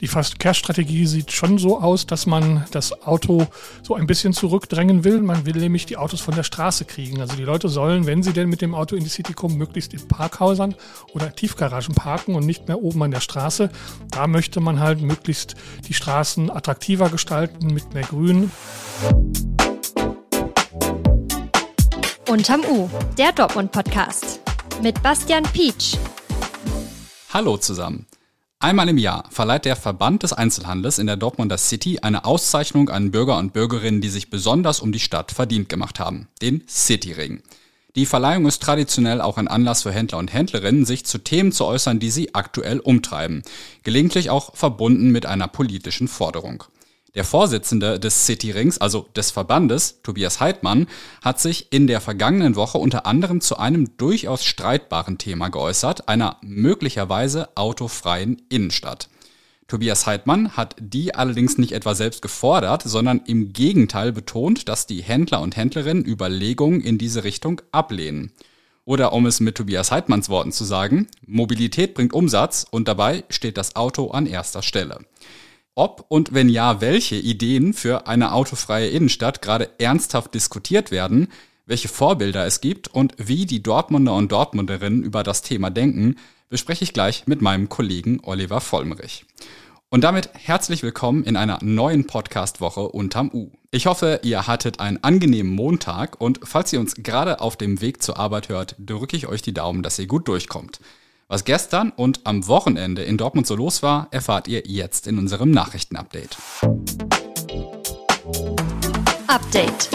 Die Verkehrsstrategie sieht schon so aus, dass man das Auto so ein bisschen zurückdrängen will. Man will nämlich die Autos von der Straße kriegen. Also die Leute sollen, wenn sie denn mit dem Auto in die City kommen, möglichst in Parkhäusern oder Tiefgaragen parken und nicht mehr oben an der Straße. Da möchte man halt möglichst die Straßen attraktiver gestalten mit mehr Grün. Unterm U, der Dortmund-Podcast mit Bastian Pietsch. Hallo zusammen. Einmal im Jahr verleiht der Verband des Einzelhandels in der Dortmunder City eine Auszeichnung an Bürger und Bürgerinnen, die sich besonders um die Stadt verdient gemacht haben, den Cityring. Die Verleihung ist traditionell auch ein Anlass für Händler und Händlerinnen, sich zu Themen zu äußern, die sie aktuell umtreiben, gelegentlich auch verbunden mit einer politischen Forderung. Der Vorsitzende des Cityrings, also des Verbandes, Tobias Heidmann, hat sich in der vergangenen Woche unter anderem zu einem durchaus streitbaren Thema geäußert, einer möglicherweise autofreien Innenstadt. Tobias Heidmann hat die allerdings nicht etwa selbst gefordert, sondern im Gegenteil betont, dass die Händler und Händlerinnen Überlegungen in diese Richtung ablehnen. Oder um es mit Tobias Heidmanns Worten zu sagen, Mobilität bringt Umsatz und dabei steht das Auto an erster Stelle. Ob und wenn ja, welche Ideen für eine autofreie Innenstadt gerade ernsthaft diskutiert werden, welche Vorbilder es gibt und wie die Dortmunder und Dortmunderinnen über das Thema denken, bespreche ich gleich mit meinem Kollegen Oliver Vollmerich. Und damit herzlich willkommen in einer neuen Podcast-Woche unterm U. Ich hoffe, ihr hattet einen angenehmen Montag und falls ihr uns gerade auf dem Weg zur Arbeit hört, drücke ich euch die Daumen, dass ihr gut durchkommt. Was gestern und am Wochenende in Dortmund so los war, erfahrt ihr jetzt in unserem Nachrichtenupdate. Update.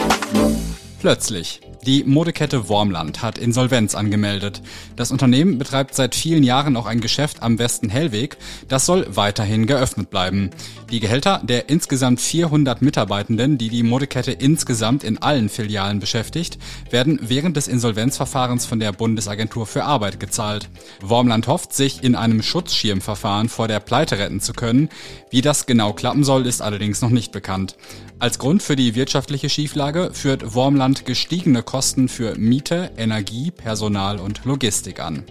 Plötzlich. Die Modekette Wormland hat Insolvenz angemeldet. Das Unternehmen betreibt seit vielen Jahren auch ein Geschäft am Westen Hellweg. Das soll weiterhin geöffnet bleiben. Die Gehälter der insgesamt 400 Mitarbeitenden, die die Modekette insgesamt in allen Filialen beschäftigt, werden während des Insolvenzverfahrens von der Bundesagentur für Arbeit gezahlt. Wormland hofft, sich in einem Schutzschirmverfahren vor der Pleite retten zu können. Wie das genau klappen soll, ist allerdings noch nicht bekannt. Als Grund für die wirtschaftliche Schieflage führt Wormland gestiegene Kosten für Miete, Energie, Personal und Logistik an.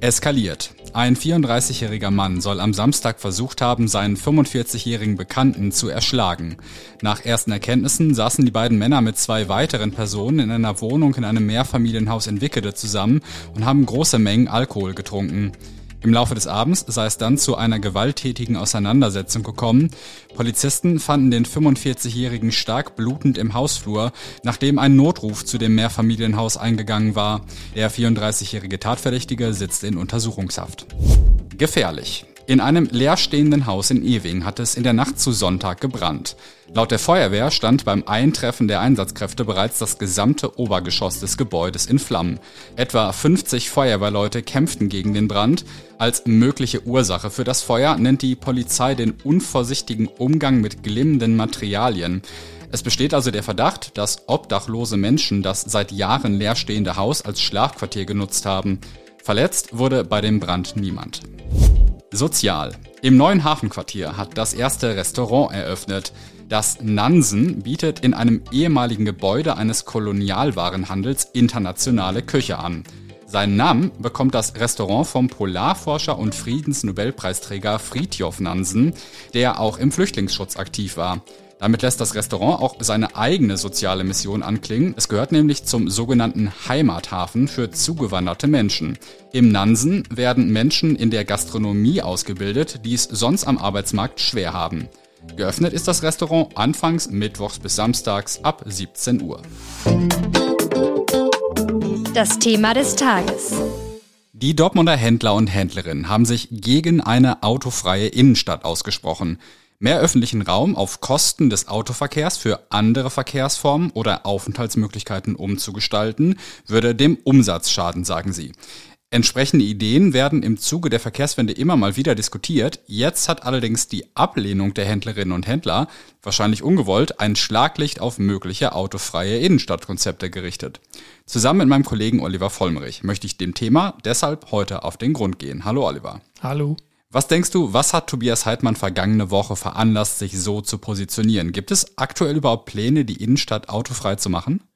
Eskaliert. Ein 34-jähriger Mann soll am Samstag versucht haben, seinen 45-jährigen Bekannten zu erschlagen. Nach ersten Erkenntnissen saßen die beiden Männer mit zwei weiteren Personen in einer Wohnung in einem Mehrfamilienhaus in Wickede zusammen und haben große Mengen Alkohol getrunken. Im Laufe des Abends sei es dann zu einer gewalttätigen Auseinandersetzung gekommen. Polizisten fanden den 45-Jährigen stark blutend im Hausflur, nachdem ein Notruf zu dem Mehrfamilienhaus eingegangen war. Der 34-jährige Tatverdächtige sitzt in Untersuchungshaft. Gefährlich. In einem leerstehenden Haus in Ewing hat es in der Nacht zu Sonntag gebrannt. Laut der Feuerwehr stand beim Eintreffen der Einsatzkräfte bereits das gesamte Obergeschoss des Gebäudes in Flammen. Etwa 50 Feuerwehrleute kämpften gegen den Brand. Als mögliche Ursache für das Feuer nennt die Polizei den unvorsichtigen Umgang mit glimmenden Materialien. Es besteht also der Verdacht, dass obdachlose Menschen das seit Jahren leerstehende Haus als Schlafquartier genutzt haben. Verletzt wurde bei dem Brand niemand. Sozial. Im neuen Hafenquartier hat das erste Restaurant eröffnet. Das Nansen bietet in einem ehemaligen Gebäude eines Kolonialwarenhandels internationale Küche an. Seinen Namen bekommt das Restaurant vom Polarforscher und Friedensnobelpreisträger Fridtjof Nansen, der auch im Flüchtlingsschutz aktiv war. Damit lässt das Restaurant auch seine eigene soziale Mission anklingen. Es gehört nämlich zum sogenannten Heimathafen für zugewanderte Menschen. Im Nansen werden Menschen in der Gastronomie ausgebildet, die es sonst am Arbeitsmarkt schwer haben. Geöffnet ist das Restaurant anfangs mittwochs bis samstags ab 17 Uhr. Das Thema des Tages. Die Dortmunder Händler und Händlerinnen haben sich gegen eine autofreie Innenstadt ausgesprochen. Mehr öffentlichen Raum auf Kosten des Autoverkehrs für andere Verkehrsformen oder Aufenthaltsmöglichkeiten umzugestalten, würde dem Umsatz schaden, sagen sie. Entsprechende Ideen werden im Zuge der Verkehrswende immer mal wieder diskutiert. Jetzt hat allerdings die Ablehnung der Händlerinnen und Händler, wahrscheinlich ungewollt, ein Schlaglicht auf mögliche autofreie Innenstadtkonzepte gerichtet. Zusammen mit meinem Kollegen Oliver Vollmerich möchte ich dem Thema deshalb heute auf den Grund gehen. Hallo Oliver. Hallo. Was denkst du, was hat Tobias Heidmann vergangene Woche veranlasst, sich so zu positionieren? Gibt es aktuell überhaupt Pläne, die Innenstadt autofrei zu machen?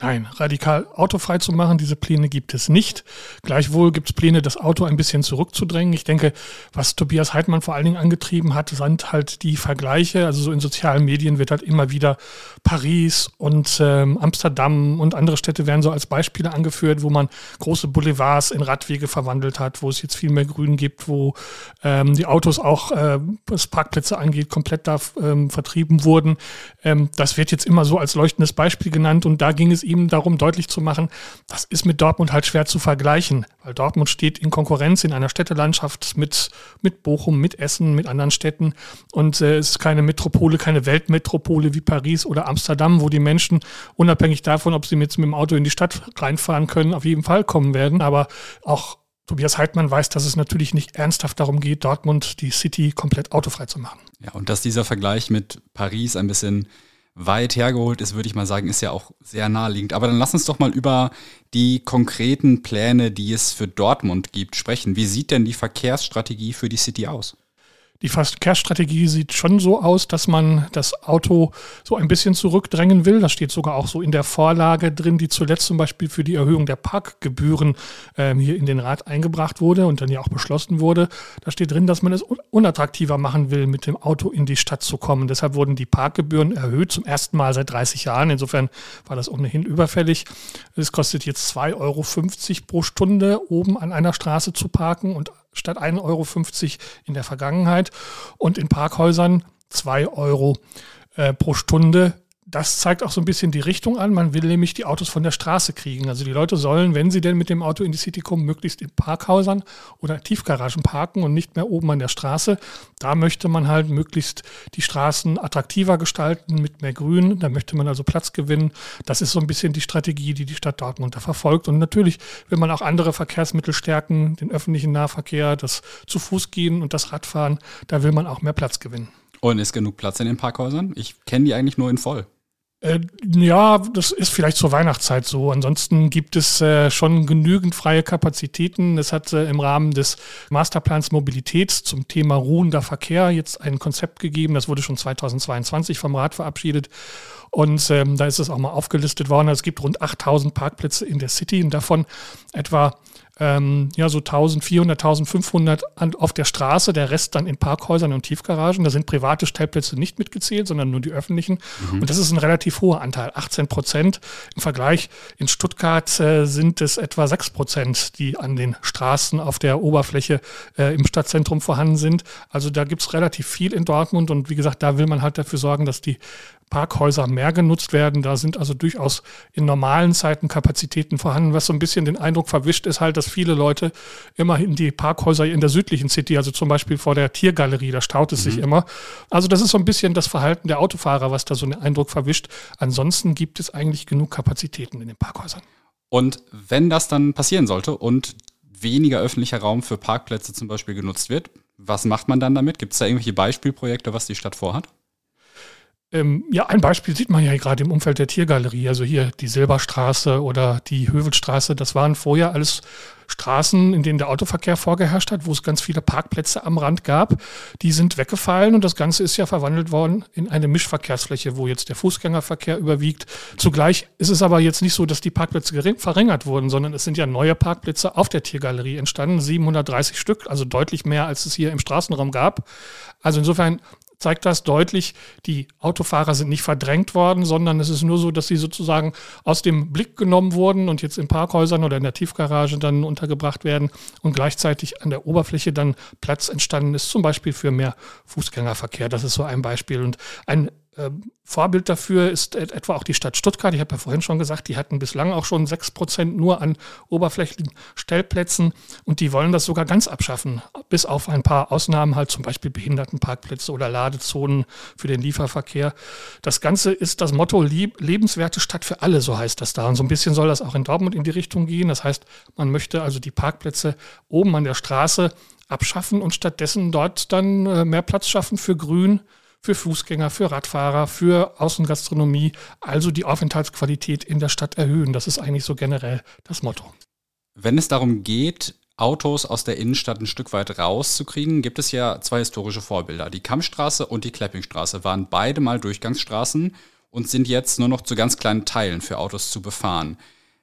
Nein, radikal autofrei zu machen, diese Pläne gibt es nicht. Gleichwohl gibt es Pläne, das Auto ein bisschen zurückzudrängen. Ich denke, was Tobias Heidmann vor allen Dingen angetrieben hat, sind halt die Vergleiche. Also so in sozialen Medien wird halt immer wieder Paris und ähm, Amsterdam und andere Städte werden so als Beispiele angeführt, wo man große Boulevards in Radwege verwandelt hat, wo es jetzt viel mehr Grün gibt, wo ähm, die Autos auch, äh, was Parkplätze angeht, komplett da ähm, vertrieben wurden. Ähm, das wird jetzt immer so als leuchtendes Beispiel genannt und da ging es ihm darum, deutlich zu machen, das ist mit Dortmund halt schwer zu vergleichen, weil Dortmund steht in Konkurrenz in einer Städtelandschaft mit, mit Bochum, mit Essen, mit anderen Städten und äh, es ist keine Metropole, keine Weltmetropole wie Paris oder Amsterdam, wo die Menschen unabhängig davon, ob sie jetzt mit dem Auto in die Stadt reinfahren können, auf jeden Fall kommen werden, aber auch Tobias Heidmann weiß, dass es natürlich nicht ernsthaft darum geht, Dortmund, die City, komplett autofrei zu machen. Ja, und dass dieser Vergleich mit Paris ein bisschen weit hergeholt ist, würde ich mal sagen, ist ja auch sehr naheliegend. Aber dann lass uns doch mal über die konkreten Pläne, die es für Dortmund gibt, sprechen. Wie sieht denn die Verkehrsstrategie für die City aus? Die Verkehrsstrategie sieht schon so aus, dass man das Auto so ein bisschen zurückdrängen will. Das steht sogar auch so in der Vorlage drin, die zuletzt zum Beispiel für die Erhöhung der Parkgebühren ähm, hier in den Rat eingebracht wurde und dann ja auch beschlossen wurde. Da steht drin, dass man es unattraktiver machen will, mit dem Auto in die Stadt zu kommen. Deshalb wurden die Parkgebühren erhöht zum ersten Mal seit 30 Jahren. Insofern war das ohnehin überfällig. Es kostet jetzt 2,50 Euro pro Stunde, oben an einer Straße zu parken und statt 1,50 Euro in der Vergangenheit und in Parkhäusern 2 Euro äh, pro Stunde das zeigt auch so ein bisschen die Richtung an. Man will nämlich die Autos von der Straße kriegen. Also die Leute sollen, wenn sie denn mit dem Auto in die City kommen, möglichst in Parkhäusern oder Tiefgaragen parken und nicht mehr oben an der Straße. Da möchte man halt möglichst die Straßen attraktiver gestalten mit mehr Grün. Da möchte man also Platz gewinnen. Das ist so ein bisschen die Strategie, die die Stadt Dortmund da verfolgt. Und natürlich will man auch andere Verkehrsmittel stärken, den öffentlichen Nahverkehr, das zu Fuß gehen und das Radfahren. Da will man auch mehr Platz gewinnen. Und ist genug Platz in den Parkhäusern? Ich kenne die eigentlich nur in voll. Äh, ja, das ist vielleicht zur Weihnachtszeit so. Ansonsten gibt es äh, schon genügend freie Kapazitäten. Es hat äh, im Rahmen des Masterplans Mobilität zum Thema ruhender Verkehr jetzt ein Konzept gegeben. Das wurde schon 2022 vom Rat verabschiedet. Und ähm, da ist es auch mal aufgelistet worden. Es gibt rund 8000 Parkplätze in der City und davon etwa ähm, ja, so 1400, 1500 an, auf der Straße, der Rest dann in Parkhäusern und Tiefgaragen. Da sind private Stellplätze nicht mitgezählt, sondern nur die öffentlichen. Mhm. Und das ist ein relativ hoher Anteil, 18 Prozent. Im Vergleich in Stuttgart äh, sind es etwa 6 Prozent, die an den Straßen auf der Oberfläche äh, im Stadtzentrum vorhanden sind. Also da gibt es relativ viel in Dortmund und wie gesagt, da will man halt dafür sorgen, dass die Parkhäuser mehr genutzt werden. Da sind also durchaus in normalen Zeiten Kapazitäten vorhanden. Was so ein bisschen den Eindruck verwischt, ist halt, dass viele Leute immerhin die Parkhäuser in der südlichen City, also zum Beispiel vor der Tiergalerie, da staut es mhm. sich immer. Also das ist so ein bisschen das Verhalten der Autofahrer, was da so einen Eindruck verwischt. Ansonsten gibt es eigentlich genug Kapazitäten in den Parkhäusern. Und wenn das dann passieren sollte und weniger öffentlicher Raum für Parkplätze zum Beispiel genutzt wird, was macht man dann damit? Gibt es da irgendwelche Beispielprojekte, was die Stadt vorhat? Ähm, ja, ein Beispiel sieht man ja gerade im Umfeld der Tiergalerie. Also hier die Silberstraße oder die Hövelstraße. Das waren vorher alles Straßen, in denen der Autoverkehr vorgeherrscht hat, wo es ganz viele Parkplätze am Rand gab. Die sind weggefallen und das Ganze ist ja verwandelt worden in eine Mischverkehrsfläche, wo jetzt der Fußgängerverkehr überwiegt. Zugleich ist es aber jetzt nicht so, dass die Parkplätze verringert wurden, sondern es sind ja neue Parkplätze auf der Tiergalerie entstanden. 730 Stück, also deutlich mehr, als es hier im Straßenraum gab. Also insofern zeigt das deutlich, die Autofahrer sind nicht verdrängt worden, sondern es ist nur so, dass sie sozusagen aus dem Blick genommen wurden und jetzt in Parkhäusern oder in der Tiefgarage dann untergebracht werden und gleichzeitig an der Oberfläche dann Platz entstanden ist, zum Beispiel für mehr Fußgängerverkehr. Das ist so ein Beispiel. Und ein Vorbild dafür ist etwa auch die Stadt Stuttgart. Ich habe ja vorhin schon gesagt, die hatten bislang auch schon 6% nur an Oberflächenstellplätzen und die wollen das sogar ganz abschaffen, bis auf ein paar Ausnahmen, halt zum Beispiel Behindertenparkplätze oder Ladezonen für den Lieferverkehr. Das Ganze ist das Motto lebenswerte Stadt für alle, so heißt das da. Und so ein bisschen soll das auch in Dortmund in die Richtung gehen. Das heißt, man möchte also die Parkplätze oben an der Straße abschaffen und stattdessen dort dann äh, mehr Platz schaffen für Grün, für Fußgänger, für Radfahrer, für Außengastronomie, also die Aufenthaltsqualität in der Stadt erhöhen. Das ist eigentlich so generell das Motto. Wenn es darum geht, Autos aus der Innenstadt ein Stück weit rauszukriegen, gibt es ja zwei historische Vorbilder. Die Kammstraße und die Kleppingstraße waren beide mal Durchgangsstraßen und sind jetzt nur noch zu ganz kleinen Teilen für Autos zu befahren.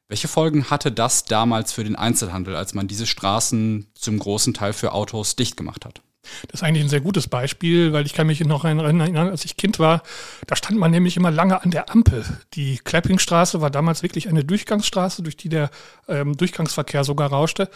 Welche Folgen hatte das damals für den Einzelhandel, als man diese Straßen zum großen Teil für Autos dicht gemacht hat? Das ist eigentlich ein sehr gutes Beispiel, weil ich kann mich noch erinnern, als ich Kind war, da stand man nämlich immer lange an der Ampel. Die Kleppingstraße war damals wirklich eine Durchgangsstraße, durch die der ähm, Durchgangsverkehr sogar rauschte.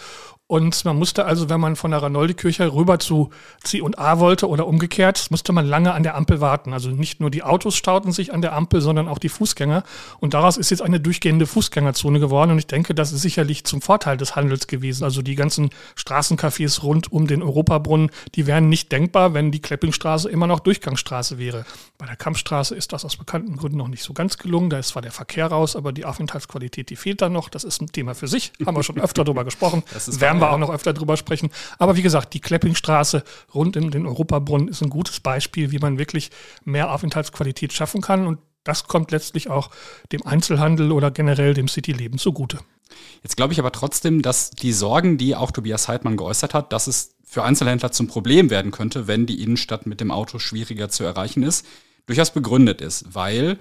Und man musste also, wenn man von der Ranoldikirche rüber zu C und A wollte oder umgekehrt, musste man lange an der Ampel warten. Also nicht nur die Autos stauten sich an der Ampel, sondern auch die Fußgänger. Und daraus ist jetzt eine durchgehende Fußgängerzone geworden. Und ich denke, das ist sicherlich zum Vorteil des Handels gewesen. Also die ganzen Straßencafés rund um den Europabrunnen, die wären nicht denkbar, wenn die Kleppingstraße immer noch Durchgangsstraße wäre. Bei der Kampfstraße ist das aus bekannten Gründen noch nicht so ganz gelungen. Da ist zwar der Verkehr raus, aber die Aufenthaltsqualität, die fehlt dann noch. Das ist ein Thema für sich. Haben wir schon öfter darüber gesprochen. Werden wir auch noch öfter drüber sprechen. Aber wie gesagt, die Kleppingstraße rund um den Europabrunnen ist ein gutes Beispiel, wie man wirklich mehr Aufenthaltsqualität schaffen kann. Und das kommt letztlich auch dem Einzelhandel oder generell dem Cityleben zugute. Jetzt glaube ich aber trotzdem, dass die Sorgen, die auch Tobias Heidmann geäußert hat, dass es für Einzelhändler zum Problem werden könnte, wenn die Innenstadt mit dem Auto schwieriger zu erreichen ist, durchaus begründet ist, weil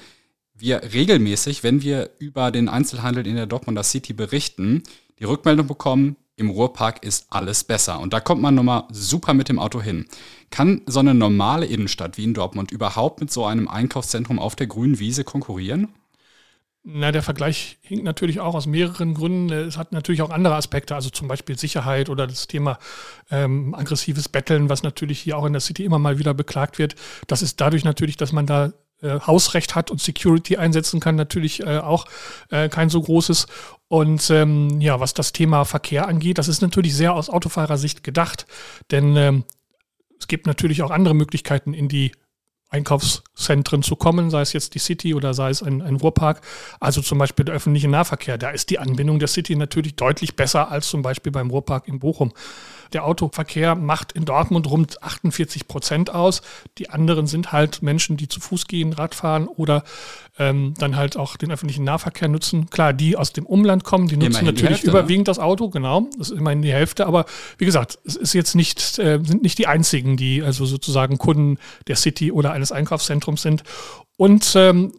wir regelmäßig, wenn wir über den Einzelhandel in der Dortmunder City berichten, die Rückmeldung bekommen, im Ruhrpark ist alles besser. Und da kommt man nochmal super mit dem Auto hin. Kann so eine normale Innenstadt wie in Dortmund überhaupt mit so einem Einkaufszentrum auf der grünen Wiese konkurrieren? Na, der Vergleich hinkt natürlich auch aus mehreren Gründen. Es hat natürlich auch andere Aspekte, also zum Beispiel Sicherheit oder das Thema ähm, aggressives Betteln, was natürlich hier auch in der City immer mal wieder beklagt wird. Das ist dadurch natürlich, dass man da äh, Hausrecht hat und Security einsetzen kann, natürlich äh, auch äh, kein so großes. Und ähm, ja, was das Thema Verkehr angeht, das ist natürlich sehr aus Autofahrersicht gedacht, denn ähm, es gibt natürlich auch andere Möglichkeiten, in die Einkaufszentren zu kommen, sei es jetzt die City oder sei es ein, ein Ruhrpark, also zum Beispiel der öffentliche Nahverkehr. Da ist die Anbindung der City natürlich deutlich besser als zum Beispiel beim Ruhrpark in Bochum. Der Autoverkehr macht in Dortmund rund 48 Prozent aus. Die anderen sind halt Menschen, die zu Fuß gehen, Radfahren oder ähm, dann halt auch den öffentlichen Nahverkehr nutzen. Klar, die aus dem Umland kommen, die nutzen immerhin natürlich die Hälfte, ne? überwiegend ne? das Auto, genau. Das ist immerhin die Hälfte. Aber wie gesagt, es ist jetzt nicht, äh, sind nicht die einzigen, die also sozusagen Kunden der City oder eines Einkaufszentrums sind. Und ähm,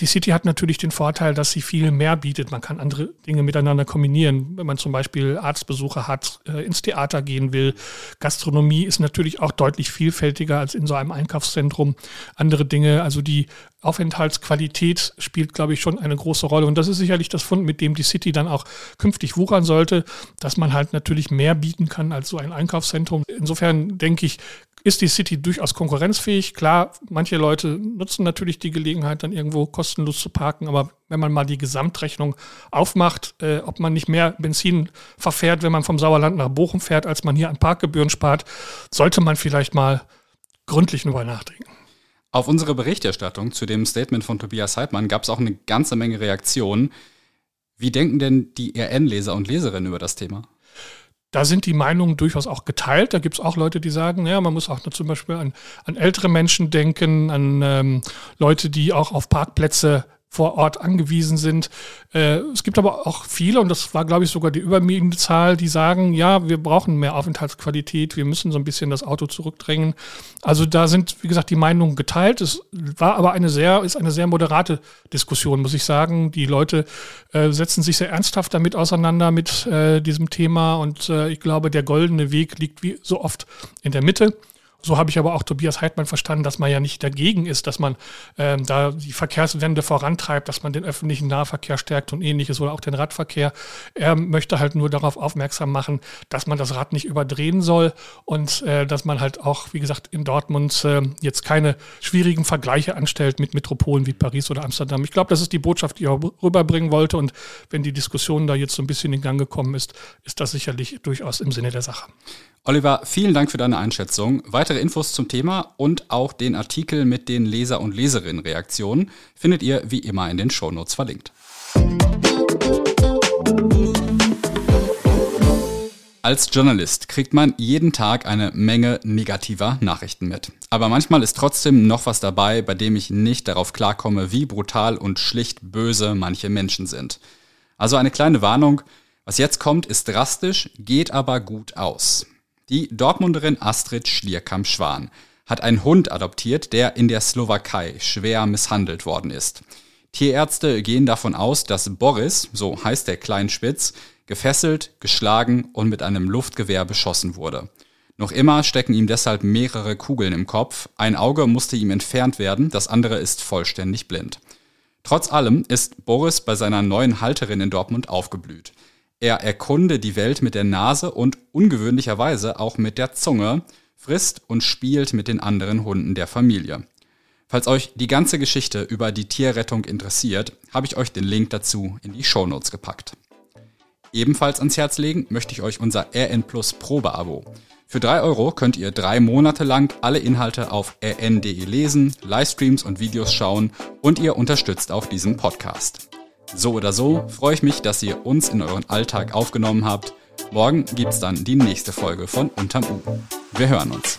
die City hat natürlich den Vorteil, dass sie viel mehr bietet. Man kann andere Dinge miteinander kombinieren. Wenn man zum Beispiel Arztbesuche hat, äh, ins Theater gehen will. Gastronomie ist natürlich auch deutlich vielfältiger als in so einem Einkaufszentrum. Andere Dinge, also die Aufenthaltsqualität spielt, glaube ich, schon eine große Rolle. Und das ist sicherlich das Fund, mit dem die City dann auch künftig wuchern sollte, dass man halt natürlich mehr bieten kann als so ein Einkaufszentrum. Insofern denke ich, ist die City durchaus konkurrenzfähig. Klar, manche Leute nutzen natürlich die Gelegenheit, dann irgendwo kostenlos zu parken, aber wenn man mal die Gesamtrechnung aufmacht, äh, ob man nicht mehr Benzin verfährt, wenn man vom Sauerland nach Bochum fährt, als man hier an Parkgebühren spart, sollte man vielleicht mal gründlich darüber nachdenken. Auf unsere Berichterstattung zu dem Statement von Tobias Heidmann gab es auch eine ganze Menge Reaktionen. Wie denken denn die RN-Leser und Leserinnen über das Thema? Da sind die Meinungen durchaus auch geteilt. Da gibt es auch Leute, die sagen, ja, man muss auch zum Beispiel an, an ältere Menschen denken, an ähm, Leute, die auch auf Parkplätze vor Ort angewiesen sind. Äh, es gibt aber auch viele, und das war, glaube ich, sogar die überwiegende Zahl, die sagen, ja, wir brauchen mehr Aufenthaltsqualität, wir müssen so ein bisschen das Auto zurückdrängen. Also da sind, wie gesagt, die Meinungen geteilt. Es war aber eine sehr, ist eine sehr moderate Diskussion, muss ich sagen. Die Leute äh, setzen sich sehr ernsthaft damit auseinander mit äh, diesem Thema und äh, ich glaube, der goldene Weg liegt wie so oft in der Mitte. So habe ich aber auch Tobias Heidmann verstanden, dass man ja nicht dagegen ist, dass man ähm, da die Verkehrswende vorantreibt, dass man den öffentlichen Nahverkehr stärkt und ähnliches oder auch den Radverkehr. Er möchte halt nur darauf aufmerksam machen, dass man das Rad nicht überdrehen soll und äh, dass man halt auch, wie gesagt, in Dortmund äh, jetzt keine schwierigen Vergleiche anstellt mit Metropolen wie Paris oder Amsterdam. Ich glaube, das ist die Botschaft, die er rüberbringen wollte und wenn die Diskussion da jetzt so ein bisschen in Gang gekommen ist, ist das sicherlich durchaus im Sinne der Sache. Oliver, vielen Dank für deine Einschätzung. Weitere Infos zum Thema und auch den Artikel mit den Leser- und Leserinnen-Reaktionen findet ihr wie immer in den Shownotes verlinkt. Als Journalist kriegt man jeden Tag eine Menge negativer Nachrichten mit. Aber manchmal ist trotzdem noch was dabei, bei dem ich nicht darauf klarkomme, wie brutal und schlicht böse manche Menschen sind. Also eine kleine Warnung, was jetzt kommt, ist drastisch, geht aber gut aus. Die Dortmunderin Astrid Schlierkamp-Schwan hat einen Hund adoptiert, der in der Slowakei schwer misshandelt worden ist. Tierärzte gehen davon aus, dass Boris, so heißt der Kleinspitz, gefesselt, geschlagen und mit einem Luftgewehr beschossen wurde. Noch immer stecken ihm deshalb mehrere Kugeln im Kopf, ein Auge musste ihm entfernt werden, das andere ist vollständig blind. Trotz allem ist Boris bei seiner neuen Halterin in Dortmund aufgeblüht. Er erkunde die Welt mit der Nase und ungewöhnlicherweise auch mit der Zunge, frisst und spielt mit den anderen Hunden der Familie. Falls euch die ganze Geschichte über die Tierrettung interessiert, habe ich euch den Link dazu in die Shownotes gepackt. Ebenfalls ans Herz legen möchte ich euch unser RN Plus Probeabo. Für drei Euro könnt ihr drei Monate lang alle Inhalte auf rn.de lesen, Livestreams und Videos schauen und ihr unterstützt auch diesen Podcast. So oder so freue ich mich, dass ihr uns in euren Alltag aufgenommen habt. Morgen gibt's dann die nächste Folge von Unterm U. Wir hören uns.